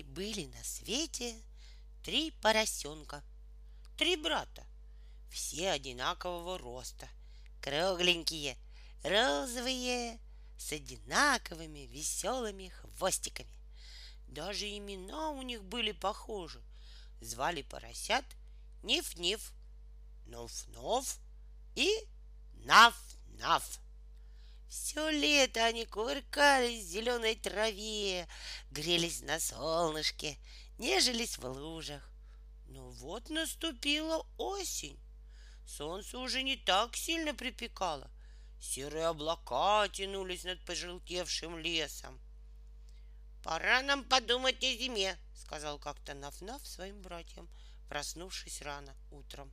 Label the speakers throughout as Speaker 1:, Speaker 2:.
Speaker 1: Жили-были на свете три поросенка, три брата, все одинакового роста, кругленькие, розовые, с одинаковыми веселыми хвостиками. Даже имена у них были похожи. Звали поросят Ниф-Ниф, Нов-Нов и Нав-Нав. Все лето они кувыркались в зеленой траве, грелись на солнышке, нежились в лужах. Но вот наступила осень. Солнце уже не так сильно припекало. Серые облака тянулись над пожелтевшим лесом. «Пора нам подумать о зиме», — сказал как-то Наф-Наф своим братьям, проснувшись рано утром.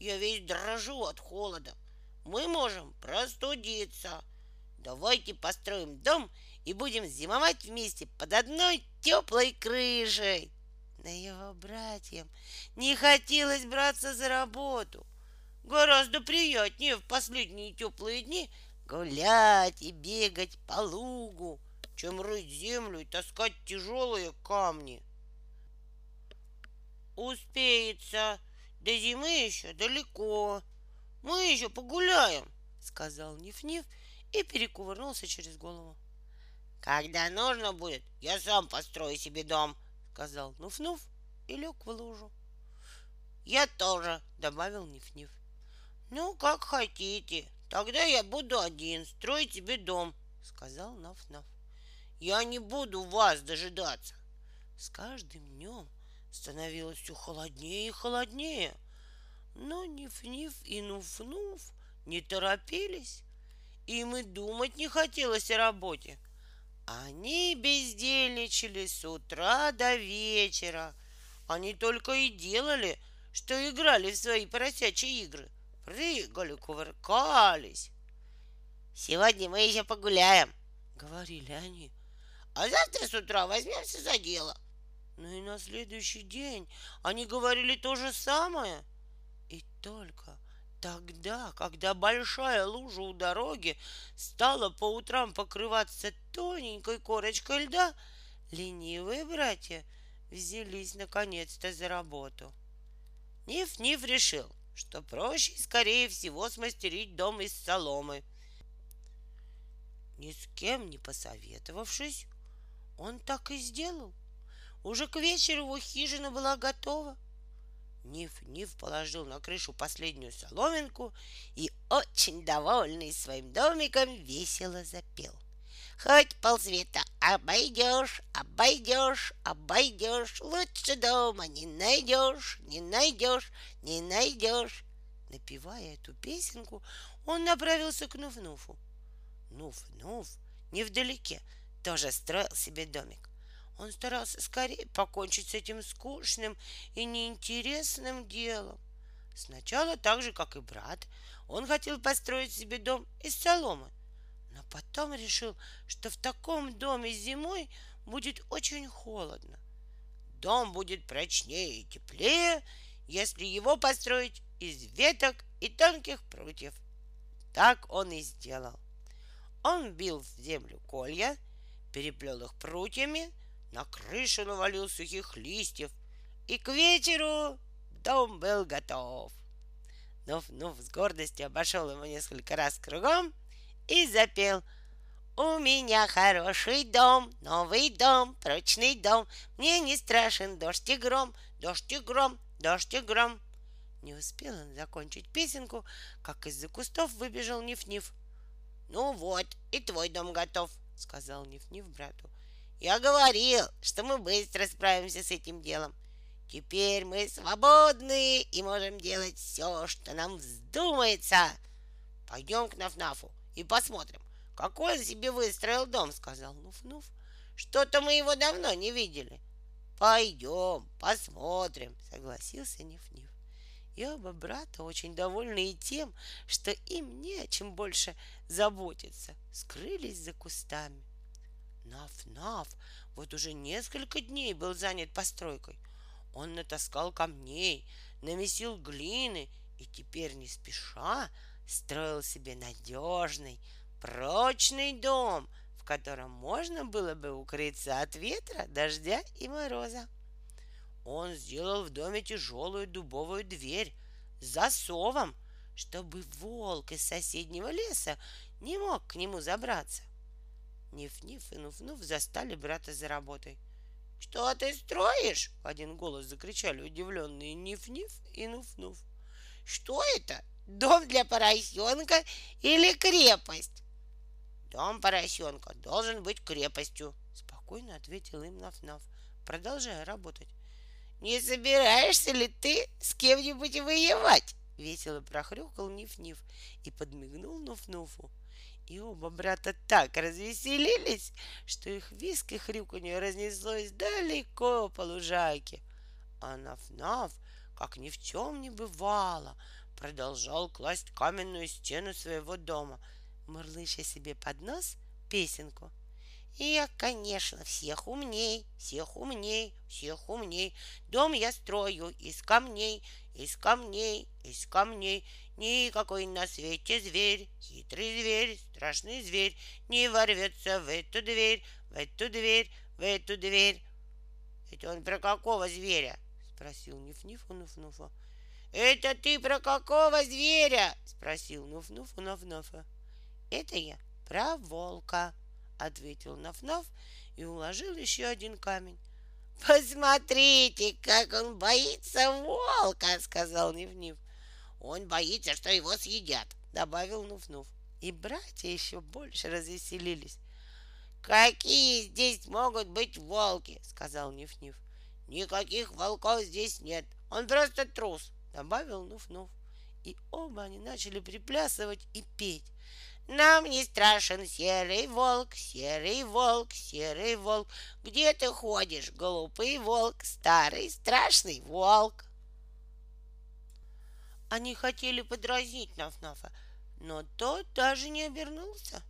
Speaker 1: «Я весь дрожу от холода. Мы можем простудиться. Давайте построим дом и будем зимовать вместе под одной теплой крышей. Но его братьям не хотелось браться за работу. Гораздо приятнее в последние теплые дни гулять и бегать по лугу, чем рыть землю и таскать тяжелые камни. Успеется, до зимы еще далеко. Мы еще погуляем, сказал Ниф-Ниф и перекувырнулся через голову. Когда нужно будет, я сам построю себе дом, сказал Нуф-Нуф и лег в лужу. Я тоже, добавил Ниф-Ниф. Ну, как хотите, тогда я буду один строить себе дом, сказал Наф-Наф. Я не буду вас дожидаться. С каждым днем становилось все холоднее и холоднее. Но Ниф-Ниф и Нуф-Нуф не торопились им и думать не хотелось о работе. Они бездельничали с утра до вечера. Они только и делали, что играли в свои поросячьи игры. Прыгали, кувыркались. «Сегодня мы еще погуляем», — говорили они. «А завтра с утра возьмемся за дело». Ну и на следующий день они говорили то же самое. И только Тогда, когда большая лужа у дороги стала по утрам покрываться тоненькой корочкой льда, ленивые братья взялись наконец-то за работу. Ниф-Ниф решил, что проще скорее всего смастерить дом из соломы. Ни с кем не посоветовавшись, он так и сделал. Уже к вечеру его хижина была готова — Ниф-Ниф положил на крышу последнюю соломинку и, очень довольный своим домиком, весело запел. Хоть полсвета обойдешь, обойдешь, обойдешь, лучше дома не найдешь, не найдешь, не найдешь. Напевая эту песенку, он направился к Нуф-Нуфу. Нуф-Нуф невдалеке тоже строил себе домик. Он старался скорее покончить с этим скучным и неинтересным делом. Сначала, так же, как и брат, он хотел построить себе дом из соломы, но потом решил, что в таком доме зимой будет очень холодно. Дом будет прочнее и теплее, если его построить из веток и тонких прутьев. Так он и сделал. Он бил в землю колья, переплел их прутьями, на крышу навалил сухих листьев, и к вечеру дом был готов. Нуф-Нуф с гордостью обошел его несколько раз кругом и запел «У меня хороший дом, новый дом, прочный дом, мне не страшен дождь и гром, дождь и гром, дождь и гром». Не успел он закончить песенку, как из-за кустов выбежал Ниф-Ниф. «Ну вот, и твой дом готов», — сказал Ниф-Ниф брату. Я говорил, что мы быстро справимся с этим делом. Теперь мы свободны и можем делать все, что нам вздумается. Пойдем к Нафнафу и посмотрим, какой он себе выстроил дом, сказал Нуф-Нуф. Что-то мы его давно не видели. Пойдем, посмотрим, согласился Ниф-Ниф. И оба брата, очень довольны и тем, что им не о чем больше заботиться, скрылись за кустами. Наф-Наф вот уже несколько дней был занят постройкой. Он натаскал камней, намесил глины и теперь не спеша строил себе надежный, прочный дом, в котором можно было бы укрыться от ветра, дождя и мороза. Он сделал в доме тяжелую дубовую дверь с засовом, чтобы волк из соседнего леса не мог к нему забраться. Ниф-Ниф и Нуф-Нуф застали брата за работой. «Что ты строишь?» — в один голос закричали удивленные Ниф-Ниф и Нуф-Нуф. «Что это? Дом для поросенка или крепость?» «Дом поросенка должен быть крепостью», — спокойно ответил им Наф-Наф, продолжая работать. «Не собираешься ли ты с кем-нибудь воевать?» — весело прохрюкал Ниф-Ниф и подмигнул Нуф-Нуфу. И оба брата так развеселились, что их виск и хрюканье разнеслось далеко по лужайке. А Наф-Наф, как ни в чем не бывало, продолжал класть каменную стену своего дома — мурлыша себе под нос песенку. Я, конечно, всех умней, всех умней, всех умней. Дом я строю из камней, из камней, из камней. Никакой на свете зверь, хитрый зверь, страшный зверь, не ворвется в эту дверь, в эту дверь, в эту дверь. Это он про какого зверя? Спросил Ниф-Ниф Нуф-Нуфа. Это ты про какого зверя? Спросил Нуф-Нуф у Наф-Нафа. Это я про волка, ответил Наф-Наф и уложил еще один камень. Посмотрите, как он боится волка, сказал Нив-Нив. Он боится, что его съедят, добавил Нуф-Нуф. И братья еще больше развеселились. Какие здесь могут быть волки, сказал Ниф-Ниф. Никаких волков здесь нет. Он просто трус, добавил Нуф-Нуф. И оба они начали приплясывать и петь. Нам не страшен серый волк, серый волк, серый волк. Где ты ходишь, глупый волк, старый страшный волк? Они хотели подразнить Наф-Нафа, но тот даже не обернулся.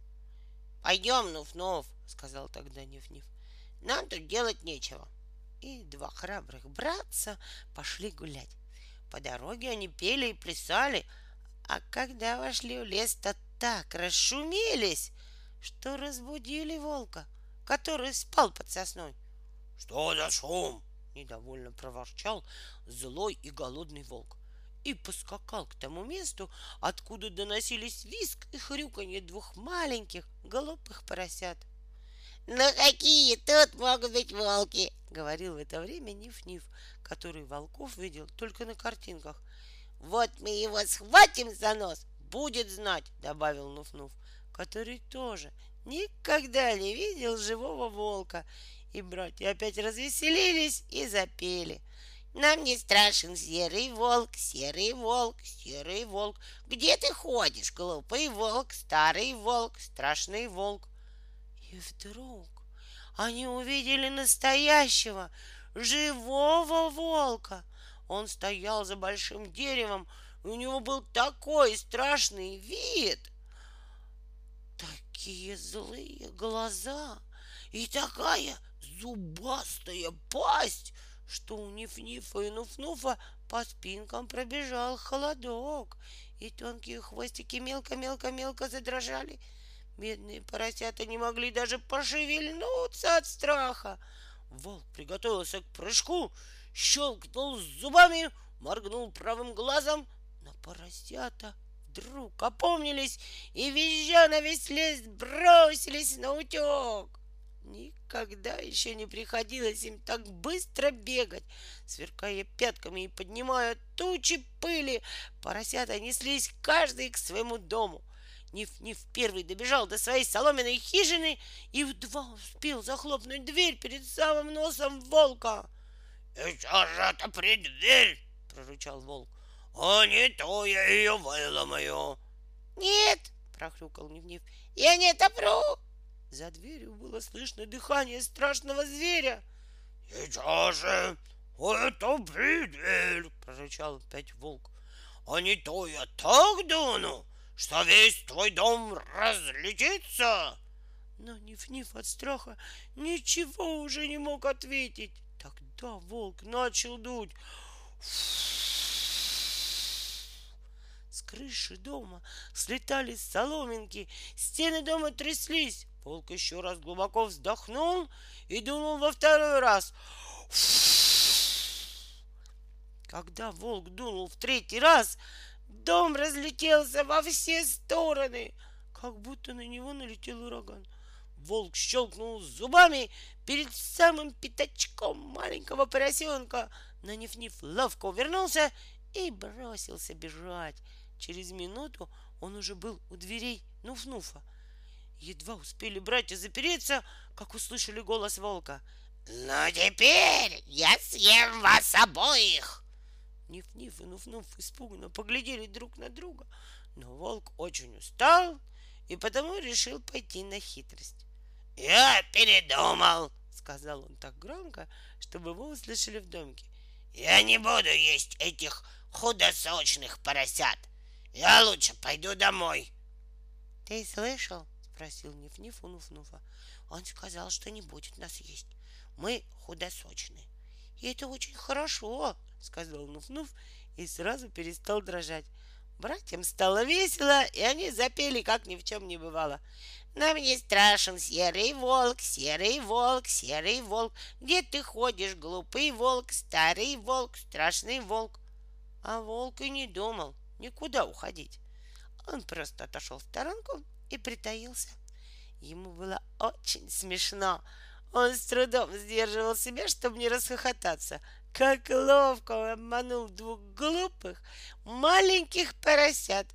Speaker 1: «Пойдем, Нуф-Нуф», — сказал тогда Ниф-Ниф. «Нам тут делать нечего». И два храбрых братца пошли гулять. По дороге они пели и плясали, а когда вошли в лес, то так расшумелись, что разбудили волка, который спал под сосной. — Что за шум? — недовольно проворчал злой и голодный волк и поскакал к тому месту, откуда доносились виск и хрюканье двух маленьких голубых поросят. «Ну какие тут могут быть волки?» — говорил в это время Ниф-Ниф, который волков видел только на картинках. «Вот мы его схватим за нос, будет знать, добавил Нуф-Нуф, который тоже никогда не видел живого волка. И братья опять развеселились и запели. Нам не страшен серый волк, серый волк, серый волк. Где ты ходишь, глупый волк, старый волк, страшный волк? И вдруг они увидели настоящего, живого волка. Он стоял за большим деревом, у него был такой страшный вид, такие злые глаза и такая зубастая пасть, что у Ниф-Нифа и Нуф-Нуфа по спинкам пробежал холодок, и тонкие хвостики мелко-мелко-мелко задрожали. Бедные поросята не могли даже пошевельнуться от страха. Волк приготовился к прыжку, щелкнул зубами, моргнул правым глазом, но поросята вдруг опомнились и, визжа на весь лес, бросились на утек. Никогда еще не приходилось им так быстро бегать, сверкая пятками и поднимая тучи пыли. Поросята неслись каждый к своему дому. Ниф-Ниф первый добежал до своей соломенной хижины и едва успел захлопнуть дверь перед самым носом волка. — И что же это при дверь? — прорычал волк а не то я ее выломаю. Нет, прохрюкал Нив-Нив, я не отопру. За дверью было слышно дыхание страшного зверя. Сейчас же, это дверь, прорычал опять волк. А не то я так дуну, что весь твой дом разлетится. Но Ниф-Ниф от страха ничего уже не мог ответить. Тогда волк начал дуть. С крыши дома слетали соломинки, стены дома тряслись, Волк еще раз глубоко вздохнул и дунул во второй раз. Когда волк дунул в третий раз, дом разлетелся во все стороны, как будто на него налетел ураган. Волк щелкнул зубами перед самым пятачком маленького поросенка. На ниф-ниф ловко увернулся и бросился бежать. Через минуту он уже был у дверей Нуф-Нуфа. Едва успели братья запереться, как услышали голос волка.
Speaker 2: «Ну теперь я съем вас обоих!»
Speaker 1: Ниф-Ниф и Нуф-Нуф испуганно поглядели друг на друга, но волк очень устал и потому решил пойти на хитрость.
Speaker 2: «Я передумал!»
Speaker 1: — сказал он так громко, чтобы его услышали в домике.
Speaker 2: «Я не буду есть этих худосочных поросят. Я лучше пойду домой».
Speaker 1: «Ты слышал?» — спросил Ниф-Ниф у Нуф-Нуфа. «Он сказал, что не будет нас есть. Мы худосочные. И это очень хорошо, — сказал Нуф-Нуф и сразу перестал дрожать. Братьям стало весело, и они запели, как ни в чем не бывало. Нам не страшен серый волк, серый волк, серый волк. Где ты ходишь, глупый волк, старый волк, страшный волк? А волк и не думал никуда уходить. Он просто отошел в сторонку и притаился. Ему было очень смешно. Он с трудом сдерживал себя, чтобы не расхохотаться. Как ловко он обманул двух глупых маленьких поросят.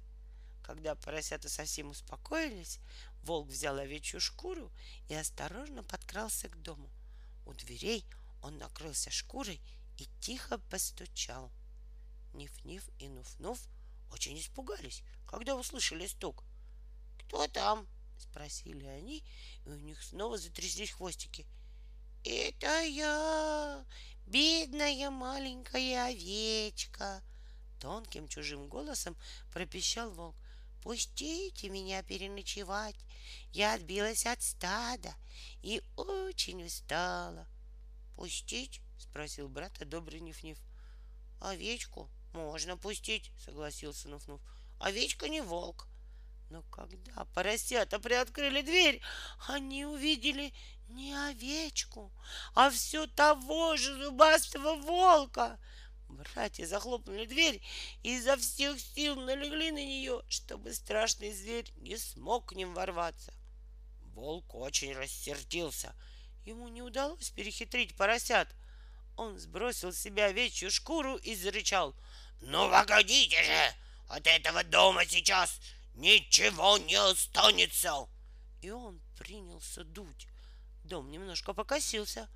Speaker 1: Когда поросята совсем успокоились, волк взял овечью шкуру и осторожно подкрался к дому. У дверей он накрылся шкурой и тихо постучал. Ниф-ниф и Нуф-нуф очень испугались, когда услышали стук. «Кто там?» — спросили они, и у них снова затряслись хвостики. «Это я, бедная маленькая овечка!» Тонким чужим голосом пропищал волк. «Пустите меня переночевать. Я отбилась от стада и очень устала». «Пустить?» — спросил брат, добрый Ниф-Ниф. «Овечку можно пустить», — согласился Нуф-Нуф. «Овечка не волк». Но когда поросята приоткрыли дверь, они увидели не овечку, а все того же зубастого волка. Братья захлопнули дверь и изо всех сил налегли на нее, чтобы страшный зверь не смог к ним ворваться. Волк очень рассердился. Ему не удалось перехитрить поросят. Он сбросил с себя овечью шкуру и зарычал.
Speaker 2: «Ну, погодите же! От этого дома сейчас ничего не останется!»
Speaker 1: И он принялся дуть. Дом немножко покосился.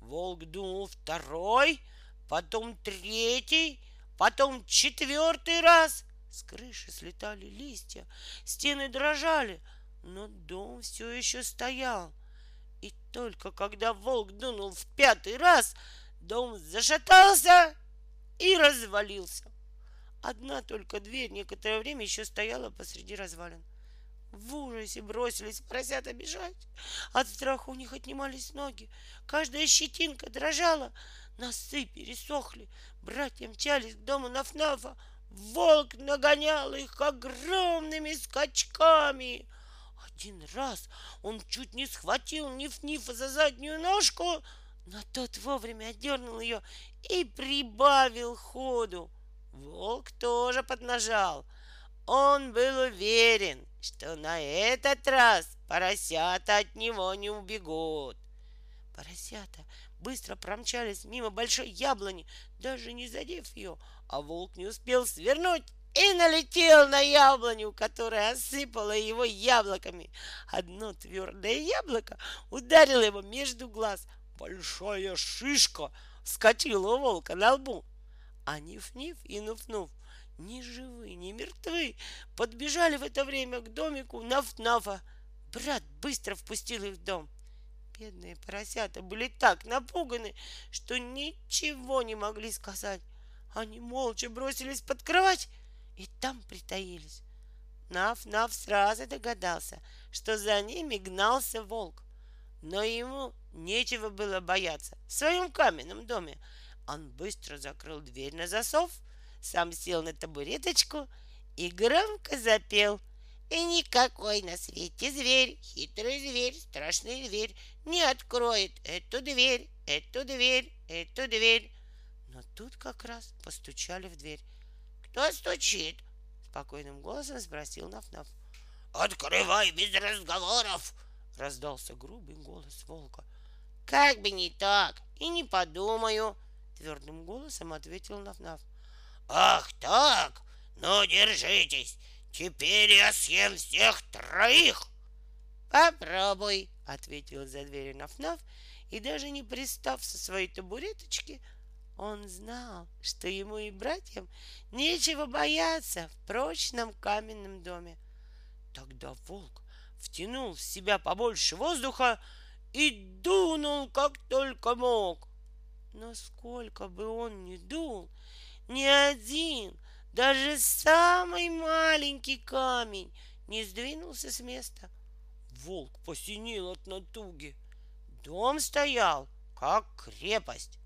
Speaker 1: Волк дунул второй, потом третий, потом четвертый раз. С крыши слетали листья, стены дрожали, но дом все еще стоял. И только когда волк дунул в пятый раз, дом зашатался и развалился. Одна только дверь некоторое время еще стояла посреди развалин. В ужасе бросились поросята бежать. От страха у них отнимались ноги. Каждая щетинка дрожала. Носы пересохли. Братья мчались к дому Нафнафа. Волк нагонял их огромными скачками. Один раз он чуть не схватил Ниф-Нифа за заднюю ножку, но тот вовремя отдернул ее и прибавил ходу. Волк тоже поднажал. Он был уверен, что на этот раз поросята от него не убегут. Поросята быстро промчались мимо большой яблони, даже не задев ее, а волк не успел свернуть и налетел на яблоню, которая осыпала его яблоками. Одно твердое яблоко ударило его между глаз. Большая шишка скатила у волка на лбу. А Ниф-Ниф и Нуф-Нуф ни живы, ни мертвы, подбежали в это время к домику Наф-Нафа. Брат быстро впустил их в дом. Бедные поросята были так напуганы, что ничего не могли сказать. Они молча бросились под кровать и там притаились. Наф-Наф сразу догадался, что за ними гнался волк. Но ему нечего было бояться. В своем каменном доме он быстро закрыл дверь на засов, сам сел на табуреточку и громко запел.
Speaker 2: И никакой на свете зверь, хитрый зверь, страшный зверь не откроет эту дверь, эту дверь, эту дверь.
Speaker 1: Но тут как раз постучали в дверь.
Speaker 2: Кто стучит?
Speaker 1: Спокойным голосом спросил Наф-Наф.
Speaker 2: Открывай без разговоров!
Speaker 1: Раздался грубый голос волка.
Speaker 2: Как бы не так, и не подумаю,
Speaker 1: твердым голосом ответил Наф-Наф.
Speaker 2: Ах так? Ну, держитесь, теперь я съем всех троих.
Speaker 1: Попробуй, ответил за дверью Наф-Наф, и даже не пристав со своей табуреточки, он знал, что ему и братьям нечего бояться в прочном каменном доме. Тогда волк втянул в себя побольше воздуха и дунул, как только мог. Но сколько бы он ни дул, ни один, даже самый маленький камень не сдвинулся с места. Волк посинел от натуги. Дом стоял, как крепость.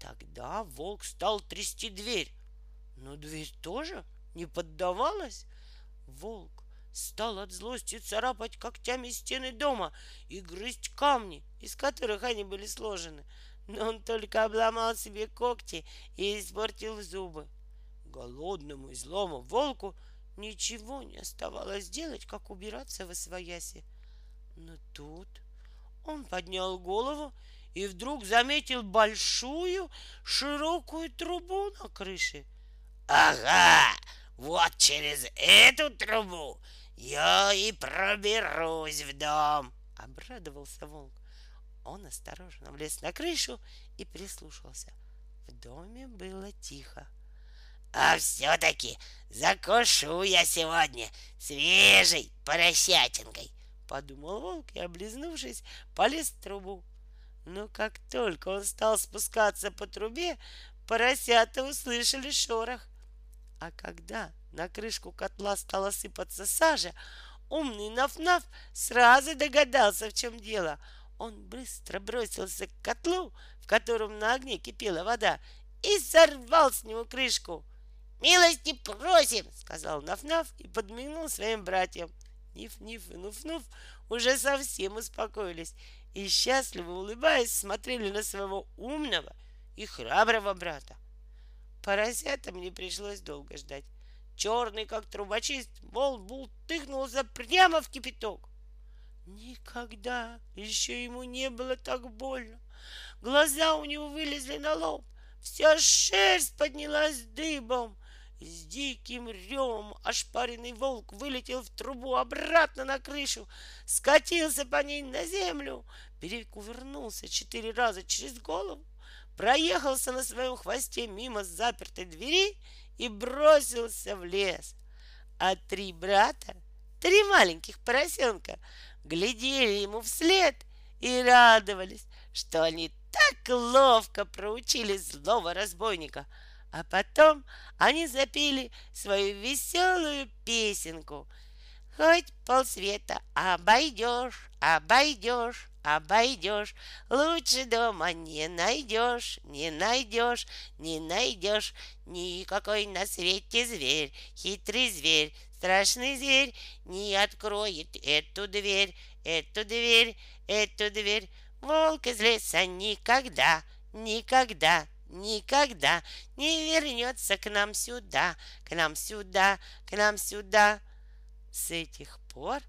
Speaker 1: Тогда волк стал трясти дверь, но дверь тоже не поддавалась. Волк стал от злости царапать когтями стены дома и грызть камни, из которых они были сложены. Но он только обломал себе когти и испортил зубы. Голодному и злому волку ничего не оставалось делать, как убираться во свояси. Но тут он поднял голову и вдруг заметил большую широкую трубу на крыше.
Speaker 2: Ага, вот через эту трубу я и проберусь в дом,
Speaker 1: обрадовался волк. Он осторожно влез на крышу и прислушался. В доме было тихо.
Speaker 2: А все-таки закушу я сегодня свежей поросятинкой,
Speaker 1: подумал волк и, облизнувшись, полез в трубу. Но как только он стал спускаться по трубе, поросята услышали шорох. А когда на крышку котла стала сыпаться сажа, умный Наф-Наф сразу догадался, в чем дело. Он быстро бросился к котлу, в котором на огне кипела вода, и сорвал с него крышку.
Speaker 2: «Милости просим!»
Speaker 1: — сказал Наф-Наф и подмигнул своим братьям. Ниф-Ниф и Нуф-Нуф уже совсем успокоились и счастливо улыбаясь смотрели на своего умного и храброго брата. Поросятам не пришлось долго ждать. Черный, как трубочист, Волбул тыкнулся прямо в кипяток. Никогда еще ему не было так больно. Глаза у него вылезли на лоб, вся шерсть поднялась дыбом. С диким ревом ошпаренный волк вылетел в трубу обратно на крышу, скатился по ней на землю, перекувернулся четыре раза через голову, проехался на своем хвосте мимо запертой двери и бросился в лес. А три брата, три маленьких поросенка, глядели ему вслед и радовались, что они так ловко проучили злого разбойника — а потом они запели свою веселую песенку. Хоть полсвета обойдешь, обойдешь, обойдешь, лучше дома не найдешь, не найдешь, не найдешь никакой на свете зверь, хитрый зверь, страшный зверь не откроет эту дверь, эту дверь, эту дверь. Волк из леса никогда, никогда никогда не вернется к нам сюда, к нам сюда, к нам сюда. С этих пор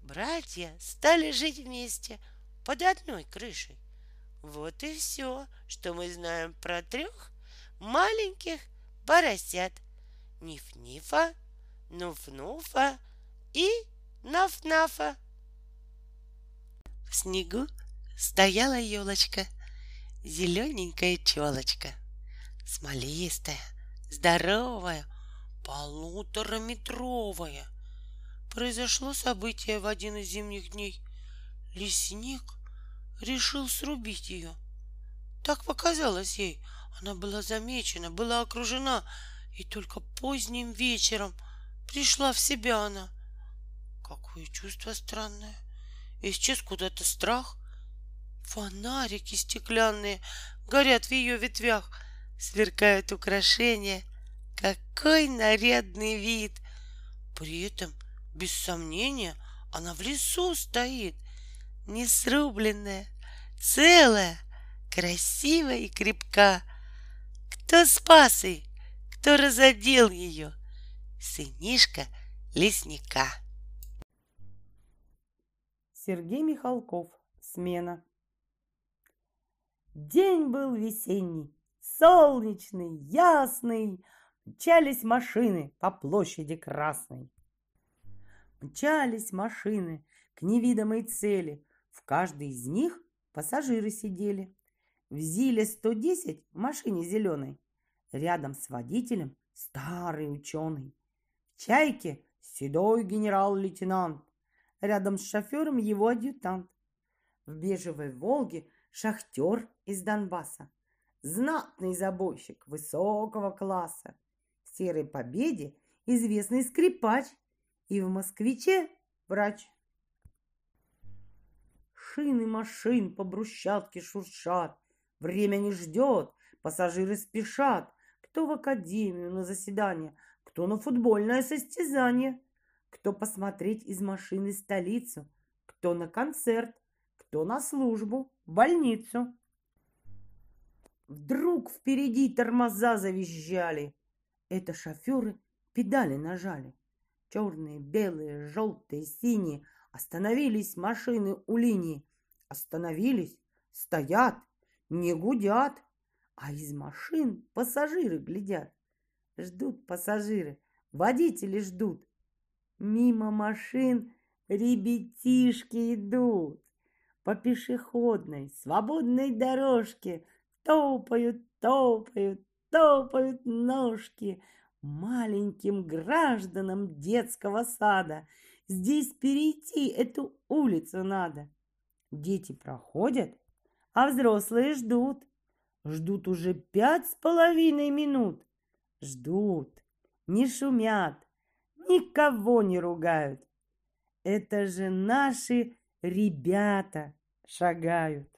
Speaker 1: братья стали жить вместе под одной крышей. Вот и все, что мы знаем про трех маленьких поросят. Ниф-нифа, Нуф-нуфа и Наф-нафа. В снегу стояла елочка — зелененькая челочка, смолистая, здоровая, полутораметровая. Произошло событие в один из зимних дней. Лесник решил срубить ее. Так показалось ей. Она была замечена, была окружена, и только поздним вечером пришла в себя она. Какое чувство странное. Исчез куда-то страх, Фонарики стеклянные горят в ее ветвях, сверкают украшения. Какой нарядный вид! При этом Без сомнения, она в лесу стоит, не срубленная, целая, красивая и крепка. Кто спас ее, кто разодел ее? Сынишка лесника.
Speaker 3: Сергей Михалков. Смена. День был весенний, солнечный, ясный. Мчались машины по площади Красной. Мчались машины к невидимой цели. В каждой из них пассажиры сидели. В ЗИЛе-110 в машине зеленой. Рядом с водителем старый ученый. В «Чайке» седой генерал-лейтенант. Рядом с шофером его адъютант. В бежевой «Волге» шахтер из Донбасса. Знатный забойщик высокого класса. В «Серой победе» известный скрипач. И в «Москвиче» врач. Шины машин по брусчатке шуршат. Время не ждет, пассажиры спешат. Кто в академию на заседание, кто на футбольное состязание, кто посмотреть из машины столицу, кто на концерт, кто на службу, больницу. Вдруг впереди тормоза завизжали. Это шоферы педали нажали. Черные, белые, желтые, синие. Остановились машины у линии. Остановились, стоят, не гудят. А из машин пассажиры глядят. Ждут пассажиры, водители ждут. Мимо машин ребятишки идут. По пешеходной, свободной дорожке топают, топают, топают ножки маленьким гражданам детского сада. Здесь перейти эту улицу надо. Дети проходят, а взрослые ждут. Ждут уже пять с половиной минут. Ждут, не шумят, никого не ругают. Это же наши ребята шагают.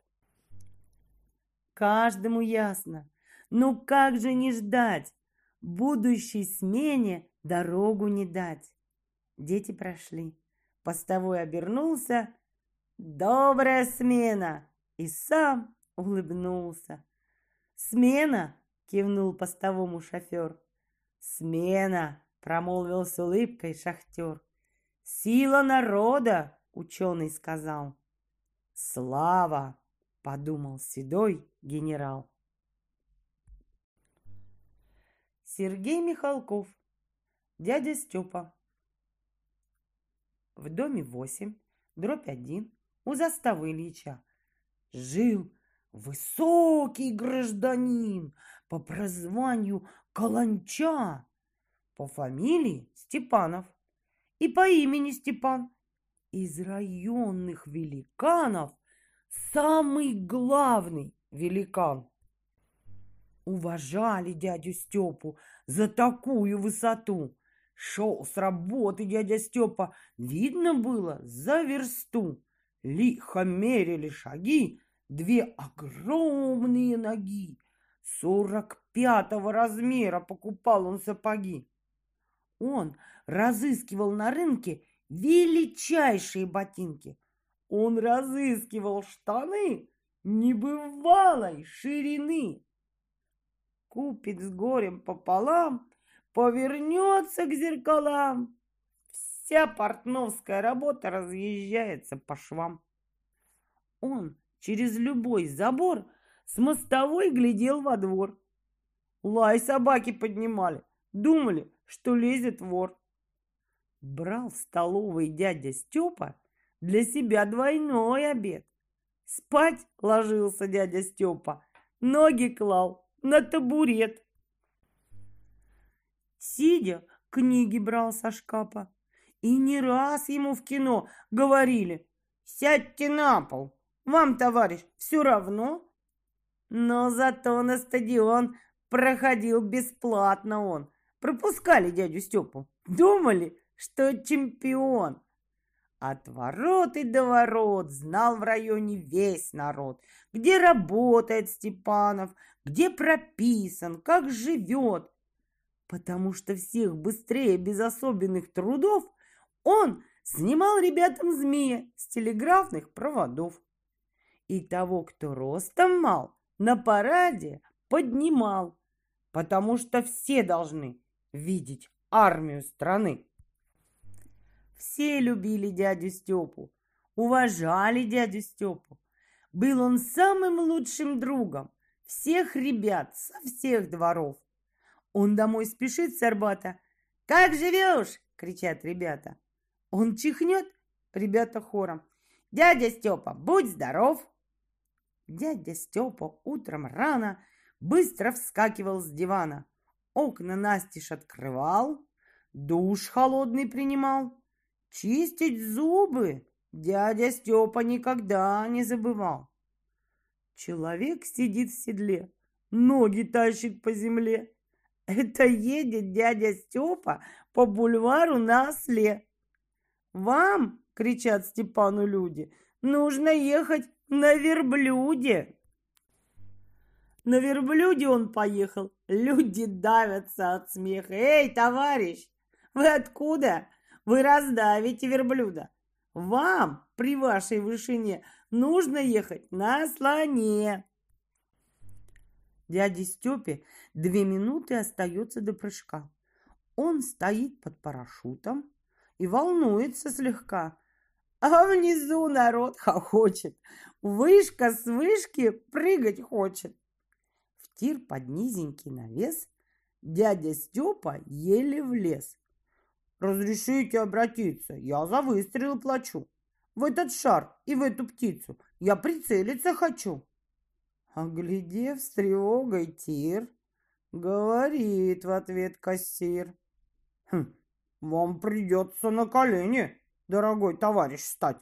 Speaker 3: Каждому ясно, ну как же не ждать, будущей смене дорогу не дать. Дети прошли. Постовой обернулся. Добрая смена! И сам улыбнулся. Смена! Кивнул постовому шофер. Смена! промолвил с улыбкой шахтер. Сила народа, ученый сказал. Слава! подумал седой генерал. Сергей Михалков. Дядя Степа. В доме 8, дробь 1, у заставы Ильича, жил высокий гражданин по прозванию Каланча, по фамилии Степанов и по имени Степан. Из районных великанов самый главный великан уважали дядю Степу за такую высоту. Шел с работы дядя Степа, видно было, за версту. Лихо мерили шаги, две огромные ноги. Сорок пятого размера покупал он сапоги. Он разыскивал на рынке величайшие ботинки. Он разыскивал штаны небывалой ширины купит с горем пополам, повернется к зеркалам. Вся портновская работа разъезжается по швам. Он через любой забор с мостовой глядел во двор. Лай собаки поднимали, думали, что лезет вор. Брал столовый дядя Степа для себя двойной обед. Спать ложился дядя Степа, ноги клал на табурет. Сидя, книги брал со шкафа. И не раз ему в кино говорили «Сядьте на пол, вам, товарищ, все равно». Но зато на стадион проходил бесплатно он. Пропускали дядю Степу. Думали, что чемпион. От ворот и до ворот знал в районе весь народ, где работает Степанов, где прописан, как живет. Потому что всех быстрее, без особенных трудов, Он снимал ребятам змея с телеграфных проводов. И того, кто ростом мал, на параде поднимал, потому что все должны видеть армию страны. Все любили дядю Степу, уважали дядю Степу. Был он самым лучшим другом всех ребят со всех дворов. Он домой спешит с Арбата. «Как живешь?» — кричат ребята. Он чихнет, ребята хором. «Дядя Степа, будь здоров!» Дядя Степа утром рано быстро вскакивал с дивана. Окна настежь открывал, душ холодный принимал. Чистить зубы дядя Степа никогда не забывал. Человек сидит в седле, ноги тащит по земле. Это едет дядя Степа по бульвару на осле. «Вам, — кричат Степану люди, — нужно ехать на верблюде!» На верблюде он поехал. Люди давятся от смеха. «Эй, товарищ, вы откуда? Вы раздавите верблюда. Вам при вашей вышине нужно ехать на слоне!» Дяде Степе две минуты остается до прыжка. Он стоит под парашютом и волнуется слегка. А внизу народ хохочет. Вышка с вышки прыгать хочет. В тир под низенький навес дядя Степа еле влез. «Разрешите обратиться, я за выстрел плачу. В этот шар и в эту птицу я прицелиться хочу». Оглядев с тревогой тир, говорит в ответ кассир. «Хм, вам придется на колени, дорогой товарищ, стать.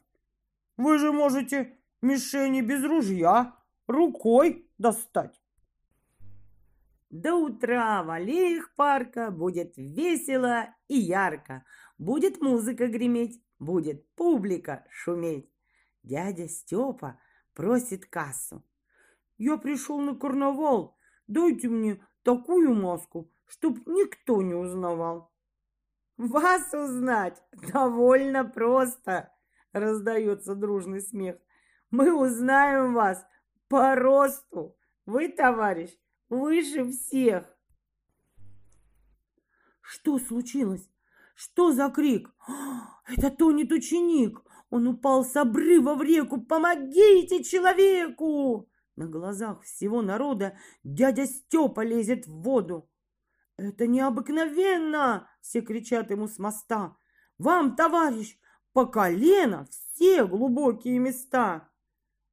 Speaker 3: Вы же можете мишени без ружья рукой достать». До утра в аллеях парка будет весело и ярко. Будет музыка греметь, будет публика шуметь. Дядя Степа просит кассу. Я пришел на карнавал. Дайте мне такую маску, чтоб никто не узнавал. Вас узнать довольно просто, раздается дружный смех. Мы узнаем вас по росту. Вы, товарищ, выше всех. Что случилось? Что за крик? Это тонет ученик. Он упал с обрыва в реку. Помогите человеку! На глазах всего народа дядя Степа лезет в воду. «Это необыкновенно!» — все кричат ему с моста. «Вам, товарищ, по колено все глубокие места!»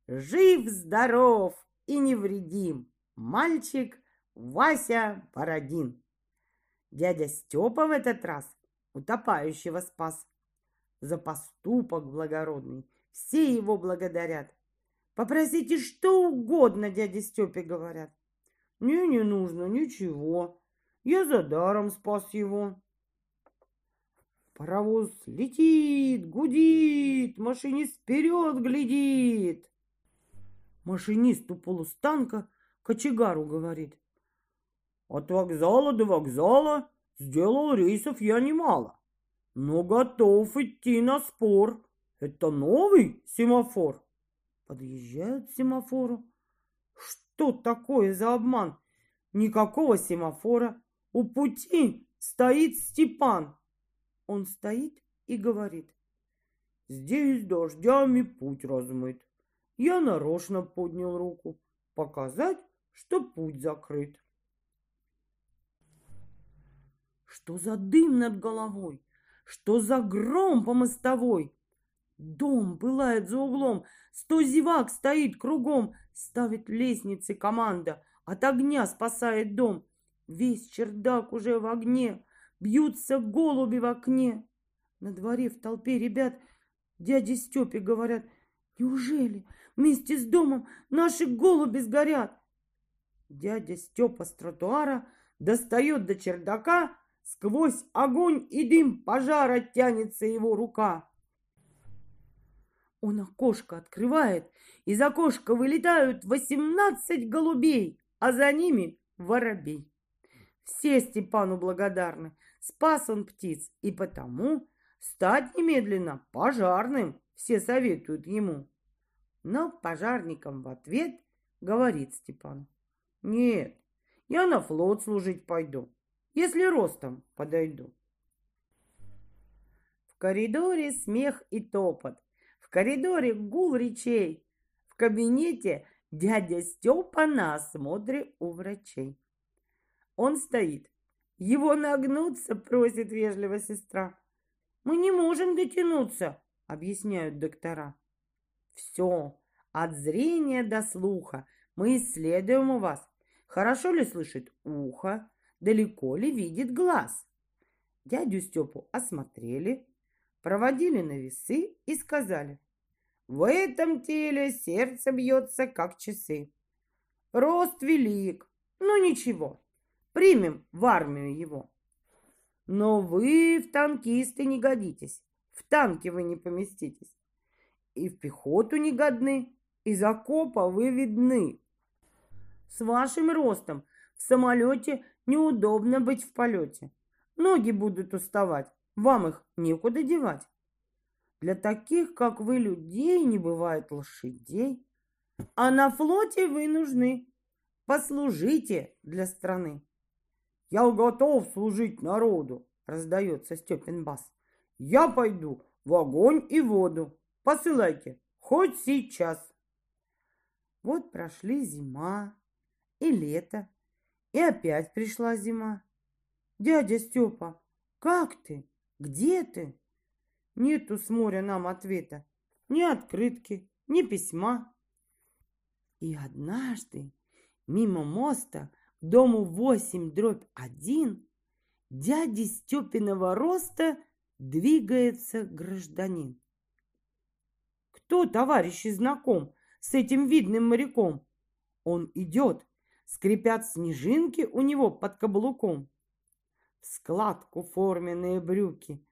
Speaker 3: Жив-здоров и невредим мальчик Вася Бородин. Дядя Степа в этот раз утопающего спас. За поступок благородный все его благодарят. Попросите что угодно, дяде Степе говорят. Мне не нужно ничего. Я за даром спас его. Паровоз летит, гудит, машинист вперед глядит. Машинисту полустанка кочегару говорит. От вокзала до вокзала сделал рейсов я немало, но готов идти на спор. Это новый семафор. Подъезжают к семафору. Что такое за обман? Никакого семафора. У пути стоит Степан. Он стоит и говорит. Здесь дождями путь размыт. Я нарочно поднял руку. Показать, что путь закрыт. Что за дым над головой? Что за гром по мостовой? Дом пылает за углом, сто зевак стоит кругом, ставит лестницы команда, от огня спасает дом. Весь чердак уже в огне, бьются голуби в окне. На дворе в толпе ребят дяде Степе говорят, неужели вместе с домом наши голуби сгорят? Дядя Степа с тротуара достает до чердака, сквозь огонь и дым пожара тянется его рука. Он окошко открывает, из окошка вылетают восемнадцать голубей, а за ними воробей. Все Степану благодарны, спас он птиц, и потому Стать немедленно пожарным, все советуют ему. Но пожарникам в ответ говорит Степан. Нет, я на флот служить пойду, если ростом подойду. В коридоре смех и топот, в коридоре гул речей, в кабинете дядя Степа на осмотре у врачей. Он стоит, его нагнуться просит вежливо сестра. Мы не можем дотянуться, объясняют доктора. Все, от зрения до слуха мы исследуем у вас. Хорошо ли слышит ухо, далеко ли видит глаз. Дядю Степу осмотрели, проводили на весы и сказали, в этом теле сердце бьется, как часы. Рост велик, но ничего, примем в армию его. Но вы в танкисты не годитесь, в танки вы не поместитесь. И в пехоту не годны, из окопа вы видны. С вашим ростом в самолете неудобно быть в полете. Ноги будут уставать, вам их некуда девать. Для таких, как вы, людей не бывает лошадей, а на флоте вы нужны. Послужите для страны. Я готов служить народу, раздается Степин бас. Я пойду в огонь и воду. Посылайте, хоть сейчас. Вот прошли зима и лето, и опять пришла зима. Дядя Степа, как ты? Где ты? Нету с моря нам ответа, ни открытки, ни письма. И однажды мимо моста дому восемь дробь один дяди Степиного роста двигается гражданин. Кто, товарищи, знаком с этим видным моряком? Он идет, скрипят снежинки у него под каблуком. В складку форменные брюки,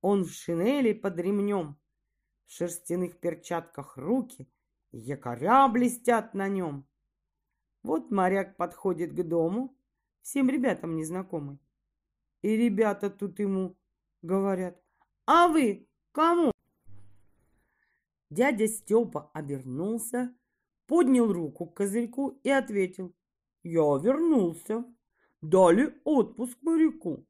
Speaker 3: он в шинели под ремнем, в шерстяных перчатках руки, якоря блестят на нем. Вот моряк подходит к дому, всем ребятам незнакомый. И ребята тут ему говорят, а вы кому? Дядя Степа обернулся, поднял руку к козырьку и ответил, я вернулся, дали отпуск моряку.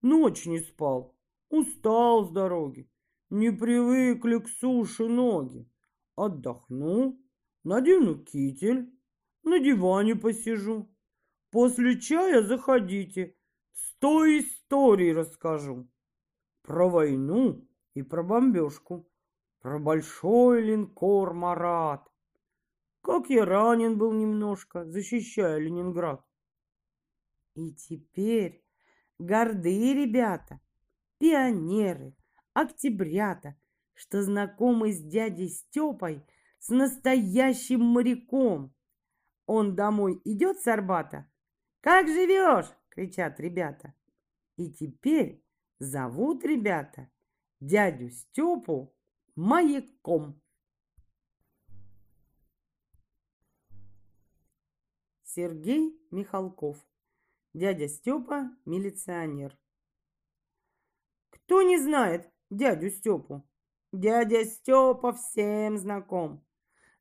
Speaker 3: Ночь не спал, Устал с дороги, не привыкли к суше ноги. Отдохну, надену китель, на диване посижу. После чая заходите, сто историй расскажу. Про войну и про бомбежку, про большой линкор «Марат». Как я ранен был немножко, защищая Ленинград. И теперь горды ребята, пионеры, октябрята, что знакомы с дядей Степой, с настоящим моряком. Он домой идет с Арбата. «Как живешь?» — кричат ребята. И теперь зовут ребята дядю Степу маяком. Сергей Михалков. Дядя Степа – милиционер. Кто не знает дядю Степу? Дядя Степа всем знаком.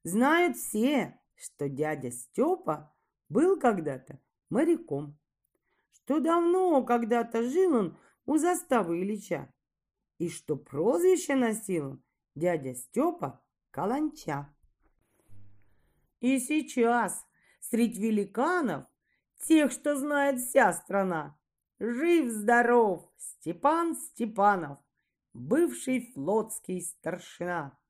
Speaker 3: Знают все, что дядя Степа был когда-то моряком, что давно когда-то жил он у заставы Ильича, и что прозвище носил дядя Степа Каланча. И сейчас среди великанов, тех, что знает вся страна, Жив-здоров Степан Степанов, бывший флотский старшина.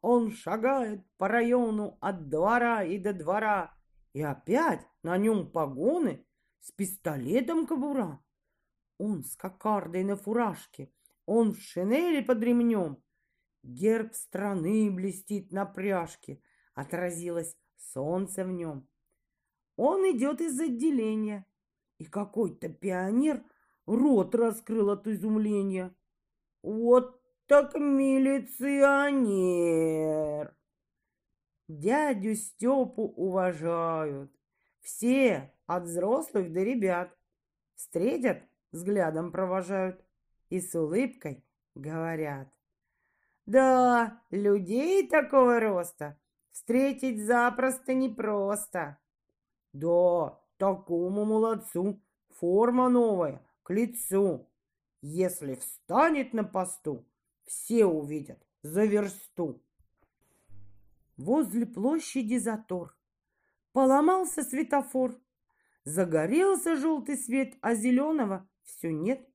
Speaker 3: Он шагает по району от двора и до двора, и опять на нем погоны с пистолетом кобура. Он с кокардой на фуражке, он в шинели под ремнем. Герб страны блестит на пряжке, отразилось солнце в нем. Он идет из отделения, и какой-то пионер рот раскрыл от изумления. Вот так милиционер! Дядю Степу уважают. Все, от взрослых до ребят. Встретят, взглядом провожают и с улыбкой говорят. Да, людей такого роста встретить запросто непросто. Да, такому молодцу форма новая, к лицу. Если встанет на посту, все увидят за версту. Возле площади затор. Поломался светофор. Загорелся желтый свет, а зеленого все нет.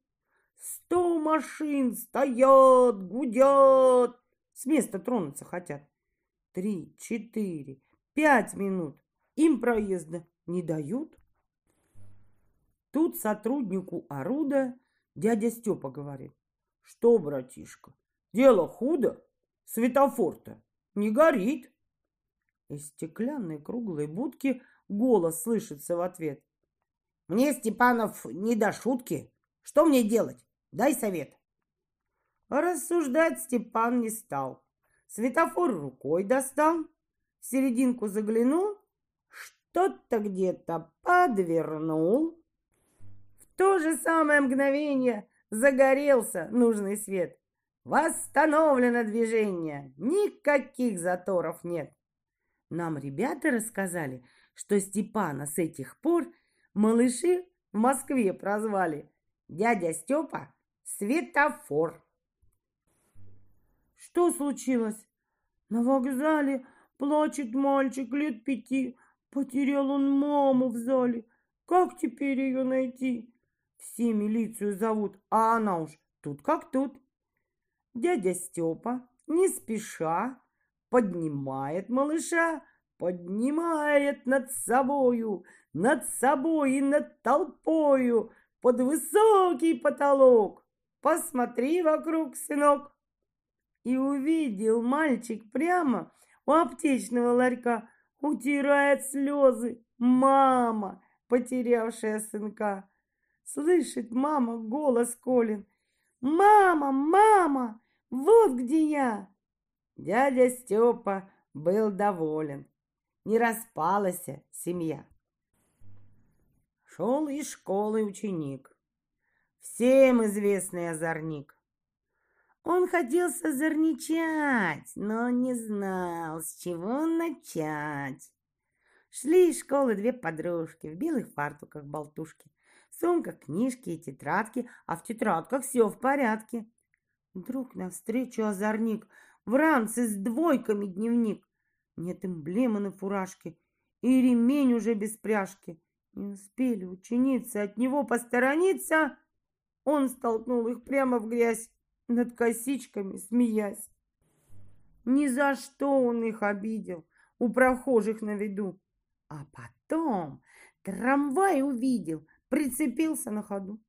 Speaker 3: Сто машин стоят, гудят, с места тронуться хотят. Три, четыре, пять минут. Им проезда не дают. Тут сотруднику Оруда дядя Степа говорит. Что, братишка, дело худо? Светофор-то не горит. Из стеклянной круглой будки голос слышится в ответ. Мне, Степанов, не до шутки. Что мне делать? Дай совет. Рассуждать Степан не стал. Светофор рукой достал, в серединку заглянул, что-то где-то подвернул. В то же самое мгновение загорелся нужный свет. Восстановлено движение, никаких заторов нет. Нам ребята рассказали, что Степана с этих пор малыши в Москве прозвали дядя Степа Светофор. Что случилось? На вокзале плачет мальчик лет пяти. Потерял он маму в зале. Как теперь ее найти? Все милицию зовут, а она уж тут как тут. Дядя Степа не спеша поднимает малыша, поднимает над собою, над собой и над толпою под высокий потолок. Посмотри вокруг, сынок. И увидел мальчик прямо у аптечного ларька, утирает слезы. Мама, потерявшая сынка. Слышит мама голос Колин. «Мама, мама, вот где я!» Дядя Степа был доволен. Не распалась семья. Шел из школы ученик, всем известный озорник. Он хотел созорничать, но не знал, с чего начать. Шли из школы две подружки в белых фартуках болтушки, в сумках книжки и тетрадки, а в тетрадках все в порядке. Вдруг навстречу озорник в ранце с двойками дневник. Нет эмблемы на фуражке, и ремень уже без пряжки. Не успели ученицы от него посторониться, он столкнул их прямо в грязь, над косичками смеясь. Ни за что он их обидел, у прохожих на виду. А потом трамвай увидел, прицепился на ходу.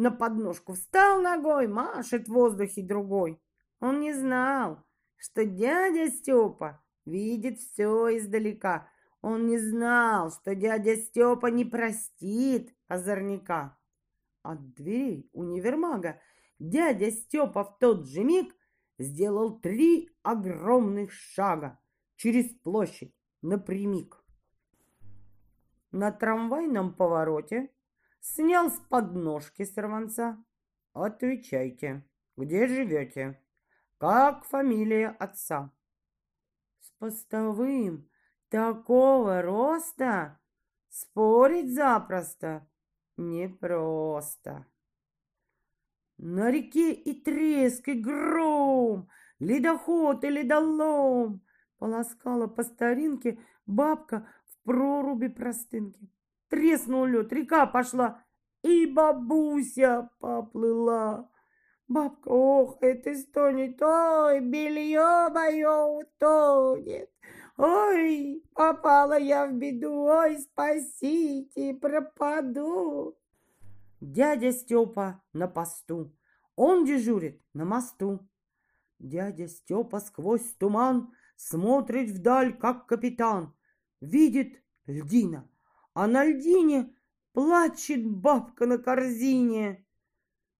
Speaker 3: На подножку встал ногой, машет в воздухе другой. Он не знал, что дядя Степа видит все издалека. Он не знал, что дядя Степа не простит озорника. От дверей универмага дядя Степа в тот же миг сделал три огромных шага через площадь напрямик. На трамвайном повороте снял с подножки сорванца. «Отвечайте, где живете? Как фамилия отца?» С постовым такого роста спорить запросто непросто. На реке и треск, и гром, ледоход и ледолом. Полоскала по старинке бабка в проруби простынки. Треснул лед, река пошла, и бабуся поплыла. Бабка охает и стонет, ой, белье мое утонет. Ой, попала я в беду, ой, спасите, пропаду. Дядя Степа на посту, он дежурит на мосту. Дядя Степа сквозь туман смотрит вдаль, как капитан. Видит льдина, а на льдине плачет бабка на корзине.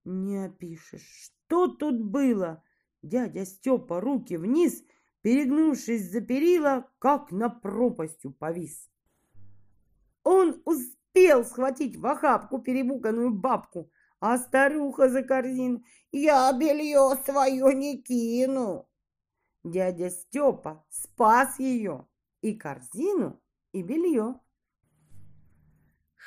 Speaker 3: Не опишешь, что тут было. Дядя Степа руки вниз, перегнувшись за перила, как на пропастью повис. Он успел схватить в охапку перебуканную бабку, А старуха за корзину «Я белье свое не кину». Дядя Степа спас ее и корзину, и белье.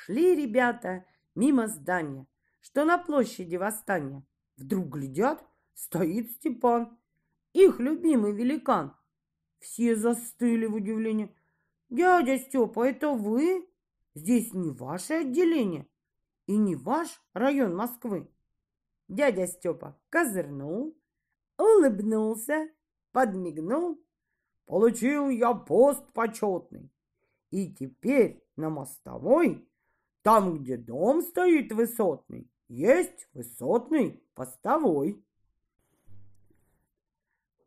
Speaker 3: Шли ребята мимо здания, что на площади восстания. Вдруг глядят, стоит Степан, их любимый великан. Все застыли в удивлении. «Дядя Степа, это вы? Здесь не ваше отделение и не ваш район Москвы». Дядя Степа козырнул, улыбнулся, подмигнул. «Получил я пост почетный, и теперь на мостовой, там, где дом стоит высотный, есть высотный постовой»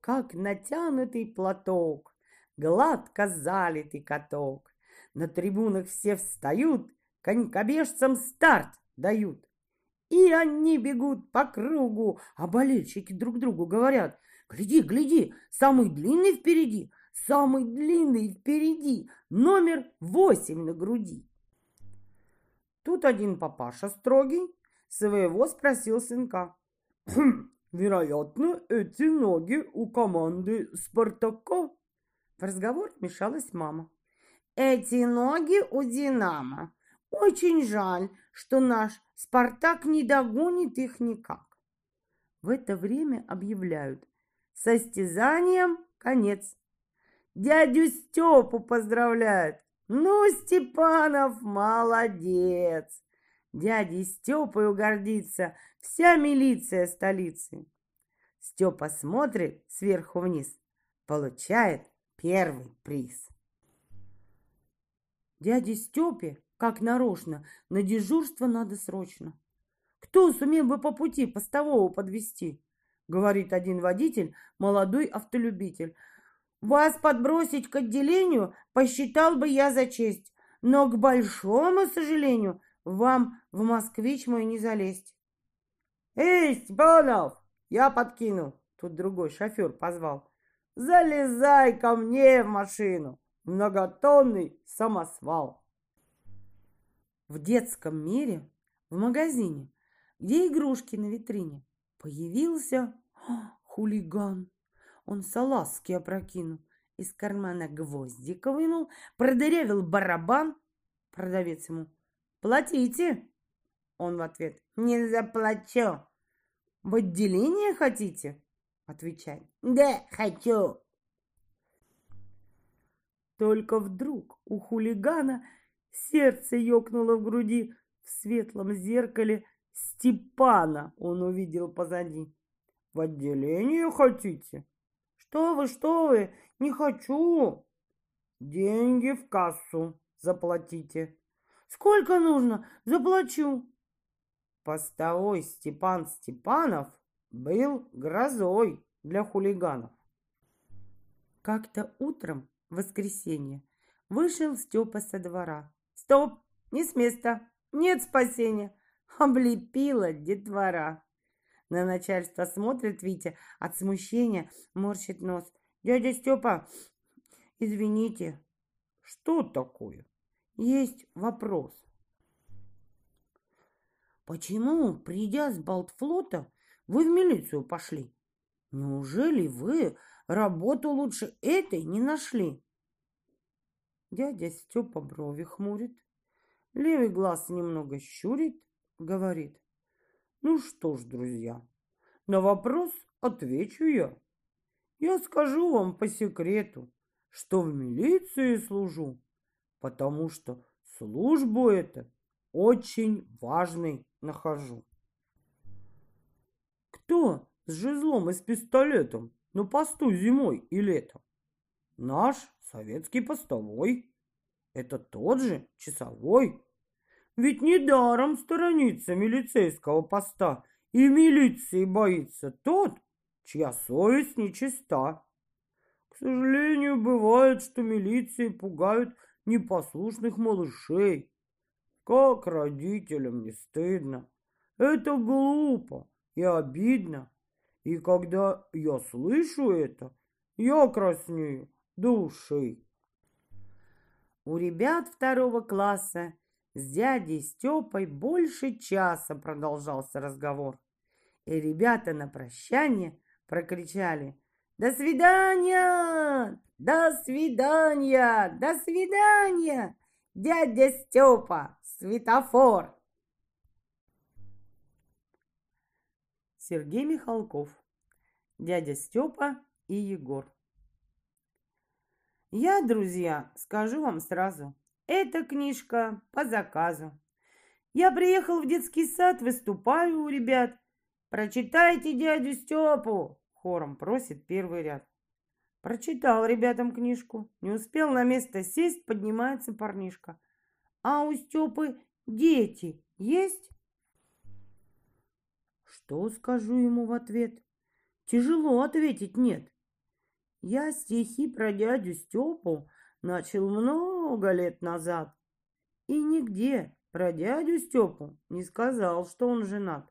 Speaker 3: как натянутый платок, гладко залитый каток. На трибунах все встают, конькобежцам старт дают. И они бегут по кругу, а болельщики друг другу говорят, «Гляди, гляди, самый длинный впереди, самый длинный впереди, номер восемь на груди». Тут один папаша строгий своего спросил сынка, «Хм, Вероятно, эти ноги у команды «Спартака». В разговор вмешалась мама. Эти ноги у «Динамо». Очень жаль, что наш «Спартак» не догонит их никак. В это время объявляют. Состязанием конец. Дядю Степу поздравляют. Ну, Степанов, молодец. Дядей Степой гордится вся милиция столицы. Степа смотрит сверху вниз, получает первый приз. Дяде Степе, как нарочно, на дежурство надо срочно. Кто сумел бы по пути постового подвести? Говорит один водитель, молодой автолюбитель. Вас подбросить к отделению посчитал бы я за честь, но, к большому сожалению, вам в москвич мой не залезть. Эй, Степанов, я подкину. Тут другой шофер позвал. Залезай ко мне в машину. Многотонный самосвал. В детском мире, в магазине, где игрушки на витрине, появился хулиган. Он салазки опрокинул, из кармана гвоздик вынул, продырявил барабан. Продавец ему Платите. Он в ответ. Не заплачу. В отделение хотите? Отвечай. Да, хочу. Только вдруг у хулигана сердце ёкнуло в груди. В светлом зеркале Степана он увидел позади. В отделение хотите? Что вы, что вы, не хочу. Деньги в кассу заплатите. Сколько нужно? Заплачу. Постовой Степан Степанов был грозой для хулиганов. Как-то утром, в воскресенье, вышел Степа со двора. Стоп! Не с места! Нет спасения! Облепила детвора. На начальство смотрит Витя, от смущения морщит нос. Дядя Степа, извините. Что такое? есть вопрос. Почему, придя с Балтфлота, вы в милицию пошли? Неужели вы работу лучше этой не нашли? Дядя Степа брови хмурит, левый глаз немного щурит, говорит. Ну что ж, друзья, на вопрос отвечу я. Я скажу вам по секрету, что в милиции служу потому что службу это очень важной нахожу. Кто с жезлом и с пистолетом на посту зимой и летом? Наш советский постовой. Это тот же часовой. Ведь недаром сторонится милицейского поста и милиции боится тот, чья совесть нечиста. К сожалению, бывает, что милиции пугают непослушных малышей. Как родителям не стыдно. Это глупо и обидно. И когда я слышу это, я краснею души. У ребят второго класса С дядей Степой больше часа продолжался разговор. И ребята на прощание прокричали «До свидания! До свидания! До свидания! Дядя Степа! Светофор!» Сергей Михалков Дядя Степа и Егор Я, друзья, скажу вам сразу, эта книжка по заказу. Я приехал в детский сад, выступаю у ребят. Прочитайте дядю Степу, хором просит первый ряд. Прочитал ребятам книжку. Не успел на место сесть, поднимается парнишка. А у Степы дети есть? Что скажу ему в ответ? Тяжело ответить нет. Я стихи про дядю Степу начал много лет назад. И нигде про дядю Степу не сказал, что он женат.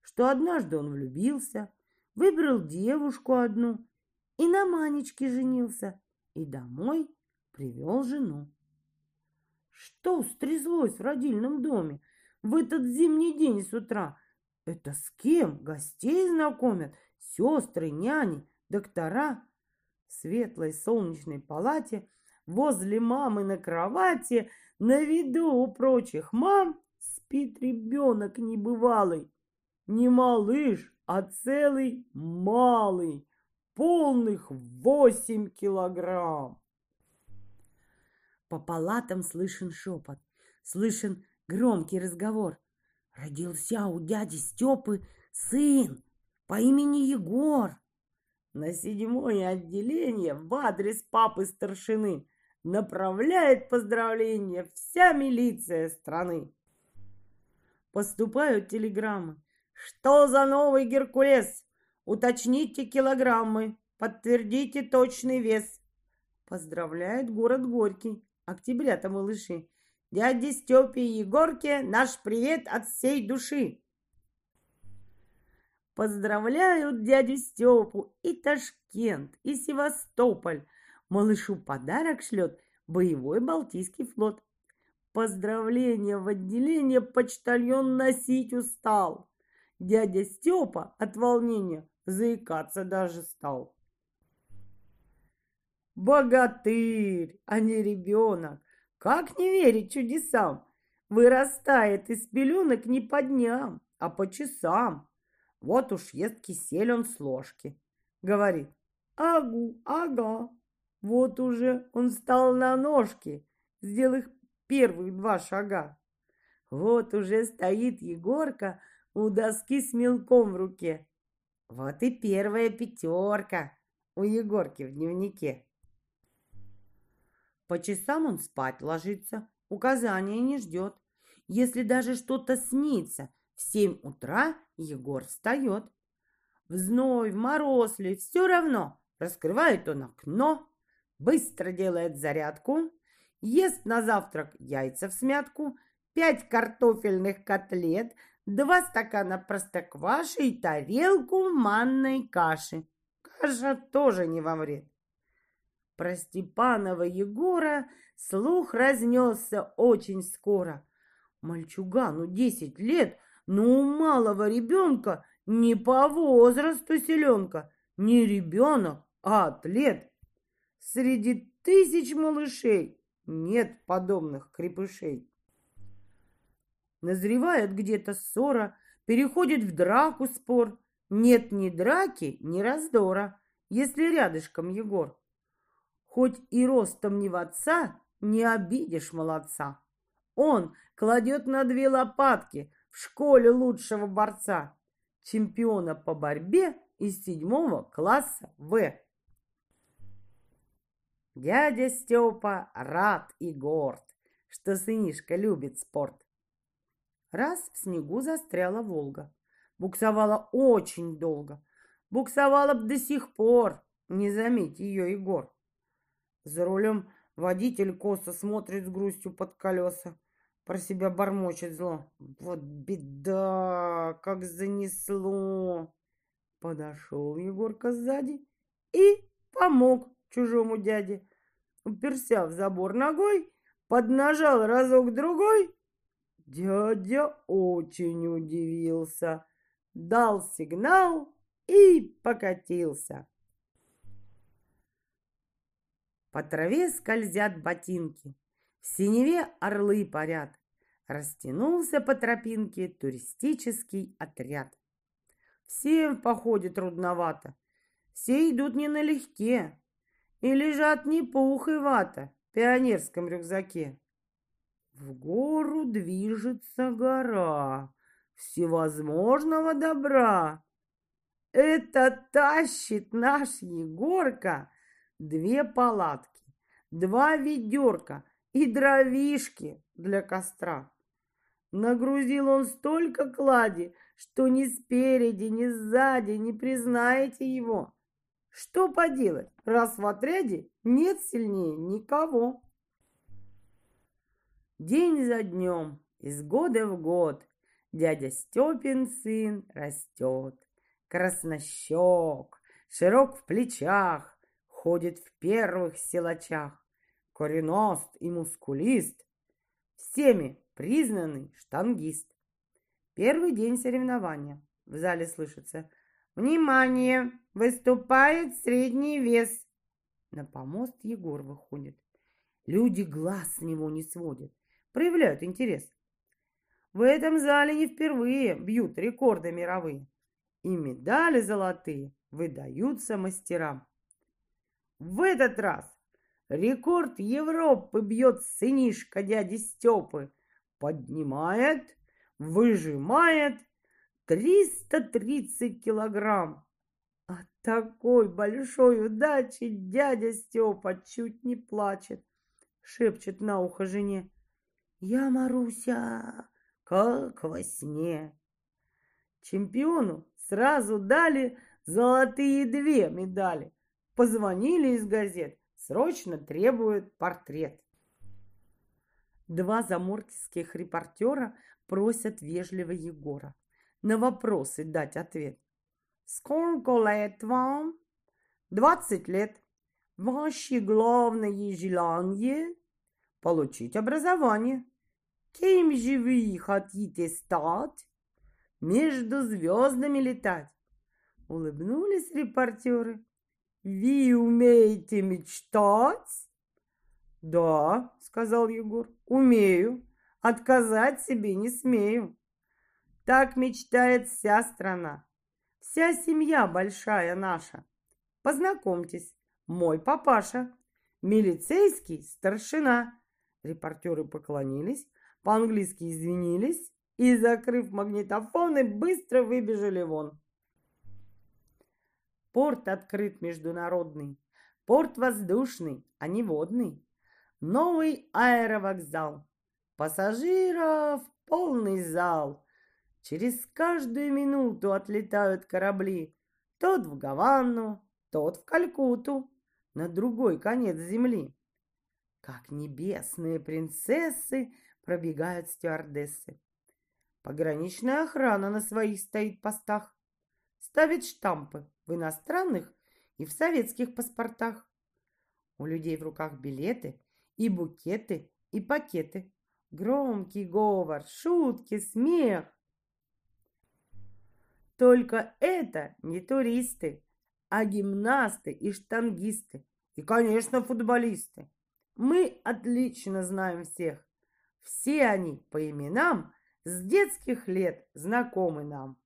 Speaker 3: Что однажды он влюбился, выбрал девушку одну и на Манечке женился, и домой привел жену. Что стряслось в родильном доме в этот зимний день с утра? Это с кем гостей знакомят? Сестры, няни, доктора? В светлой солнечной палате возле мамы на кровати на виду у прочих мам спит ребенок небывалый. Не малыш, а целый малый, полных восемь килограмм. По палатам слышен шепот, слышен громкий разговор. Родился у дяди Степы сын по имени Егор. На седьмое отделение в адрес папы старшины направляет поздравления вся милиция страны. Поступают телеграммы. Что за новый Геркулес? Уточните килограммы, подтвердите точный вес. Поздравляет город Горький. Октября-то малыши. Дяде Степе и Егорке наш привет от всей души. Поздравляют дядю Степу и Ташкент, и Севастополь. Малышу подарок шлет боевой Балтийский флот. Поздравления в отделение почтальон носить устал. Дядя Степа от волнения заикаться даже стал. Богатырь, а не ребенок. Как не верить чудесам? Вырастает из пеленок не по дням, а по часам. Вот уж ест кисель он с ложки. Говорит, агу, ага. Вот уже он встал на ножки, сделал их первых два шага. Вот уже стоит Егорка у доски с мелком в руке. Вот и первая пятерка у Егорки в дневнике. По часам он спать ложится, указания не ждет. Если даже что-то снится – в семь утра Егор встает. В зной, в мороз ли, все равно. Раскрывает он окно, быстро делает зарядку, ест на завтрак яйца в смятку, пять картофельных котлет, два стакана простокваши и тарелку манной каши. Каша тоже не во вред. Про Степанова Егора слух разнесся очень скоро. Мальчугану десять лет – но у малого ребенка не по возрасту селенка, не ребенок, а атлет. Среди тысяч малышей нет подобных крепышей. Назревает где-то ссора, переходит в драку спор. Нет ни драки, ни раздора, если рядышком Егор. Хоть и ростом не в отца, не обидишь молодца. Он кладет на две лопатки – в школе лучшего борца, чемпиона по борьбе из седьмого класса В. Дядя Степа рад и горд, что сынишка любит спорт. Раз в снегу застряла Волга. Буксовала очень долго. Буксовала б до сих пор, не заметь ее Егор. За рулем водитель косо смотрит с грустью под колеса. Про себя бормочет зло. Вот беда, как занесло. Подошел Егорка сзади и помог чужому дяде. Уперся в забор ногой, поднажал разок-другой. Дядя очень удивился, дал сигнал и покатился. По траве скользят ботинки, в синеве орлы парят. Растянулся по тропинке туристический отряд. Всем в походе трудновато, все идут не налегке и лежат не пух и вата в пионерском рюкзаке. В гору движется гора всевозможного добра. Это тащит наш Егорка две палатки, два ведерка и дровишки для костра. Нагрузил он столько клади, что ни спереди, ни сзади не признаете его. Что поделать, раз в отряде нет сильнее никого. День за днем, из года в год, дядя Степин сын растет. Краснощек, широк в плечах, ходит в первых силачах, кореност и мускулист, всеми признанный штангист. Первый день соревнования. В зале слышится «Внимание! Выступает средний вес!» На помост Егор выходит. Люди глаз с него не сводят, проявляют интерес. В этом зале не впервые бьют рекорды мировые. И медали золотые выдаются мастерам. В этот раз рекорд Европы бьет сынишка дяди Степы. Поднимает, выжимает 330 килограмм. От такой большой удачи дядя Степа чуть не плачет. Шепчет на ухо жене. Я, Маруся, как во сне. Чемпиону сразу дали золотые две медали. Позвонили из газет, срочно требуют портрет. Два заморских репортера просят вежливо Егора на вопросы дать ответ. Сколько лет вам? Двадцать лет. Ваше главное желание – получить образование. Кем же вы хотите стать? Между звездами летать. Улыбнулись репортеры. Вы умеете мечтать? Да, сказал Егор, умею. Отказать себе не смею. Так мечтает вся страна. Вся семья большая наша. Познакомьтесь, мой папаша, милицейский старшина. Репортеры поклонились, по-английски извинились и, закрыв магнитофоны, быстро выбежали вон. Порт открыт международный, порт воздушный, а не водный. Новый аэровокзал. Пассажиров полный зал. Через каждую минуту отлетают корабли. Тот в Гавану, тот в Калькутту, на другой конец земли. Как небесные принцессы пробегают стюардессы. Пограничная охрана на своих стоит постах. Ставит штампы в иностранных и в советских паспортах. У людей в руках билеты и букеты, и пакеты. Громкий говор, шутки, смех. Только это не туристы, а гимнасты и штангисты. И, конечно, футболисты. Мы отлично знаем всех. Все они по именам с детских лет знакомы нам.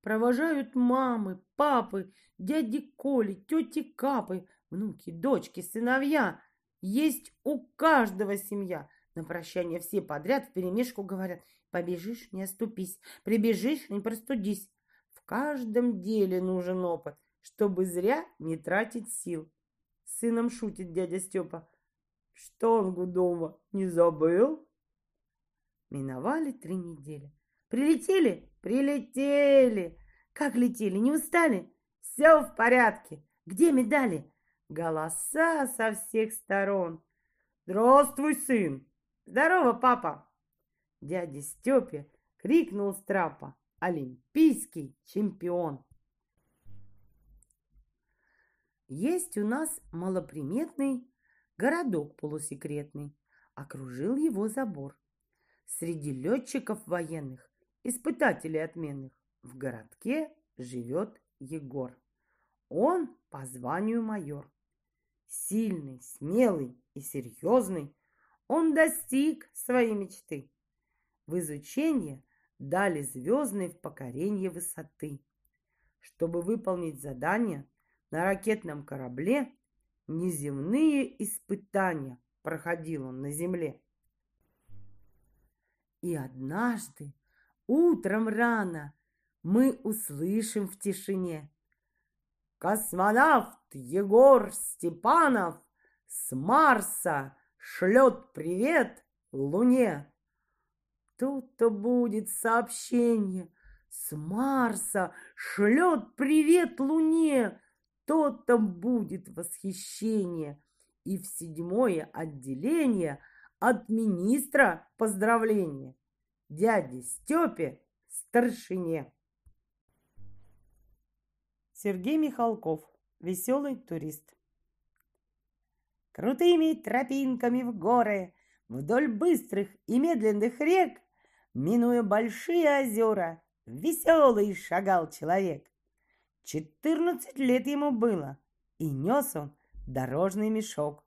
Speaker 3: Провожают мамы, папы, дяди Коли, тети Капы, внуки, дочки, сыновья. Есть у каждого семья. На прощание все подряд вперемешку говорят «Побежишь, не оступись, прибежишь, не простудись». В каждом деле нужен опыт, чтобы зря не тратить сил. С сыном шутит дядя Степа. Штангу дома не забыл? Миновали три недели. Прилетели? Прилетели. Как летели? Не устали? Все в порядке. Где медали? Голоса со всех сторон. Здравствуй, сын. Здорово, папа. Дядя Степе крикнул с трапа. Олимпийский чемпион. Есть у нас малоприметный городок полусекретный, окружил его забор. Среди летчиков военных, испытателей отменных, в городке живет Егор. Он по званию майор. Сильный, смелый и серьезный, он достиг своей мечты. В изучение дали звездной в покорение высоты. Чтобы выполнить задание, на ракетном корабле неземные испытания проходил он на земле. И однажды, утром рано, мы услышим в тишине. Космонавт Егор Степанов с Марса шлет привет Луне. Тут-то будет сообщение. С Марса шлет привет Луне. То-то будет восхищение. И в седьмое отделение от министра поздравления. Дяде Степе старшине. Сергей Михалков. Веселый турист. Крутыми тропинками в горы, вдоль быстрых и медленных рек, минуя большие озера, веселый шагал человек. Четырнадцать лет ему было, и нес он дорожный мешок,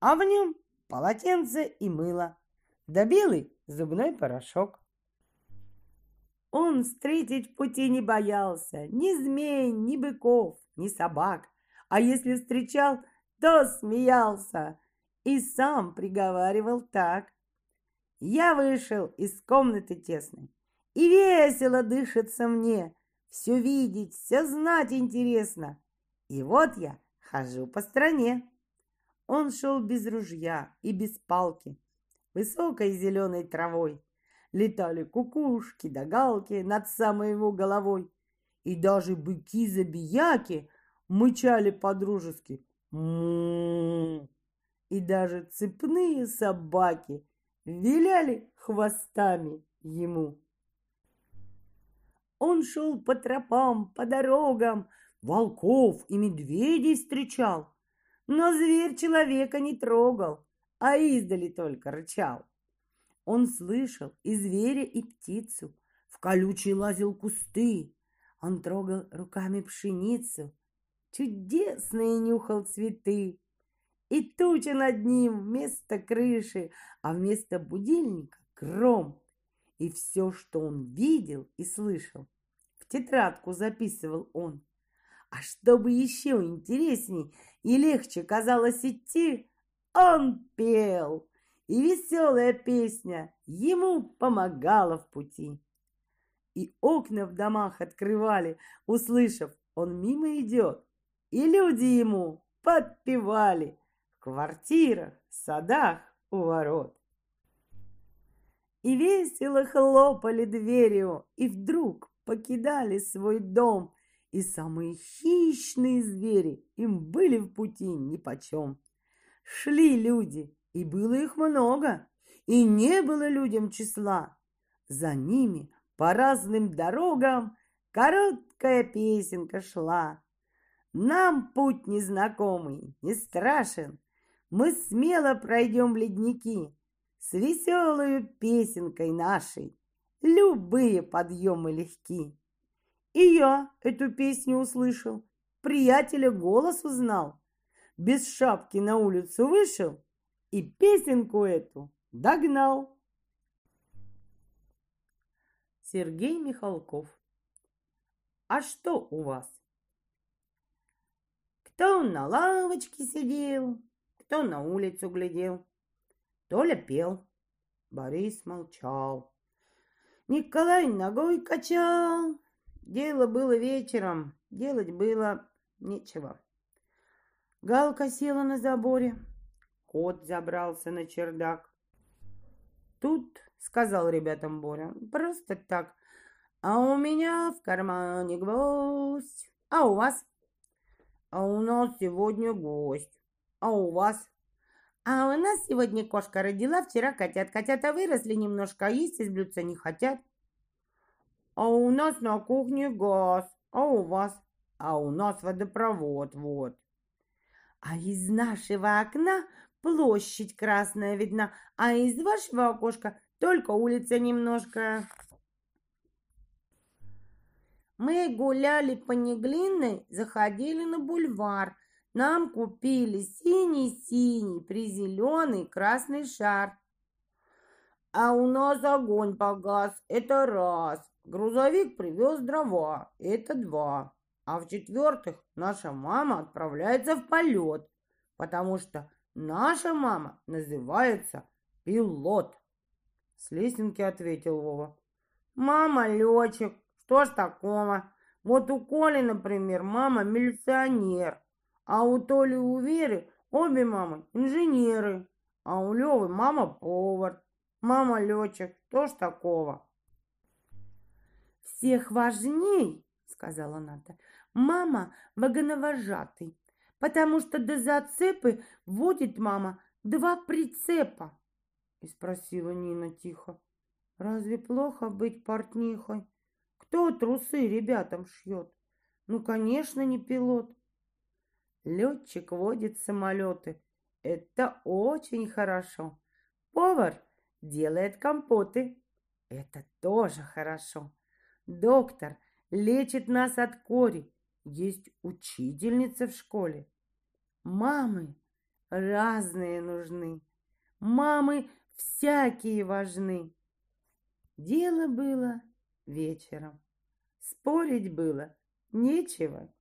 Speaker 3: а в нем полотенце и мыло, да белый зубной порошок. Он встретить в пути не боялся ни змей, ни быков, ни собак, а если встречал, то смеялся и сам приговаривал так. Я вышел из комнаты тесной, и весело дышится мне, все видеть, все знать интересно. И вот я хожу по стране. Он шел без ружья и без палки, высокой зеленой травой. Летали кукушки да галки над самой его головой. И даже быки-забияки мычали по-дружески. И даже цепные собаки виляли хвостами ему. Он шел по тропам, по дорогам, волков и медведей встречал. Но зверь человека не трогал, а издали только рычал. Он слышал и зверя, и птицу, в колючие лазил кусты. Он трогал руками пшеницу, чудесные нюхал цветы. И туча над ним вместо крыши, а вместо будильника гром. И все, что он видел и слышал, в тетрадку записывал он. А чтобы еще интересней и легче казалось идти, он пел, и веселая песня ему помогала в пути. И окна в домах открывали, услышав, он мимо идет, и люди ему подпевали квартирах, садах у ворот. И весело хлопали дверью, и вдруг покидали свой дом, и самые хищные звери им были в пути нипочем. Шли люди, и было их много, и не было людям числа. За ними по разным дорогам короткая песенка шла. Нам путь незнакомый, не страшен, мы смело пройдем ледники с веселой песенкой нашей. Любые подъемы легки. И я эту песню услышал, приятеля голос узнал. Без шапки на улицу вышел и песенку эту догнал. Сергей Михалков. А что у вас? Кто на лавочке сидел, кто на улицу глядел. Толя пел, Борис молчал. Николай ногой качал. Дело было вечером, делать было нечего. Галка села на заборе, кот забрался на чердак. Тут, сказал ребятам Боря, просто так. А у меня в кармане гвоздь. А у вас? А у нас сегодня гость. А у вас? А у нас сегодня кошка родила, вчера котят. Котята выросли немножко, а есть из блюдца не хотят. А у нас на кухне газ. А у вас? А у нас водопровод, вот. А из нашего окна площадь красная видна, а из вашего окошка только улица немножко. Мы гуляли по Неглинной, заходили на бульвар. Нам купили синий-синий, призеленый красный шар. А у нас огонь погас, это раз. Грузовик привез дрова, это два. А в-четвертых, наша мама отправляется в полет, потому что наша мама называется пилот. С лесенки ответил Вова. Мама летчик, что ж такого? Вот у Коли, например, мама милиционер, а у Толи у Веры обе мамы инженеры, а у Левы мама повар, мама летчик, что ж такого? Всех важней, сказала Ната, мама вагоновожатый, потому что до зацепы водит мама два прицепа. И спросила Нина тихо, разве плохо быть портнихой? Кто трусы ребятам шьет? Ну, конечно, не пилот. Летчик водит самолеты. Это очень хорошо. Повар делает компоты. Это тоже хорошо. Доктор лечит нас от кори. Есть учительница в школе. Мамы разные нужны. Мамы всякие важны. Дело было вечером. Спорить было нечего.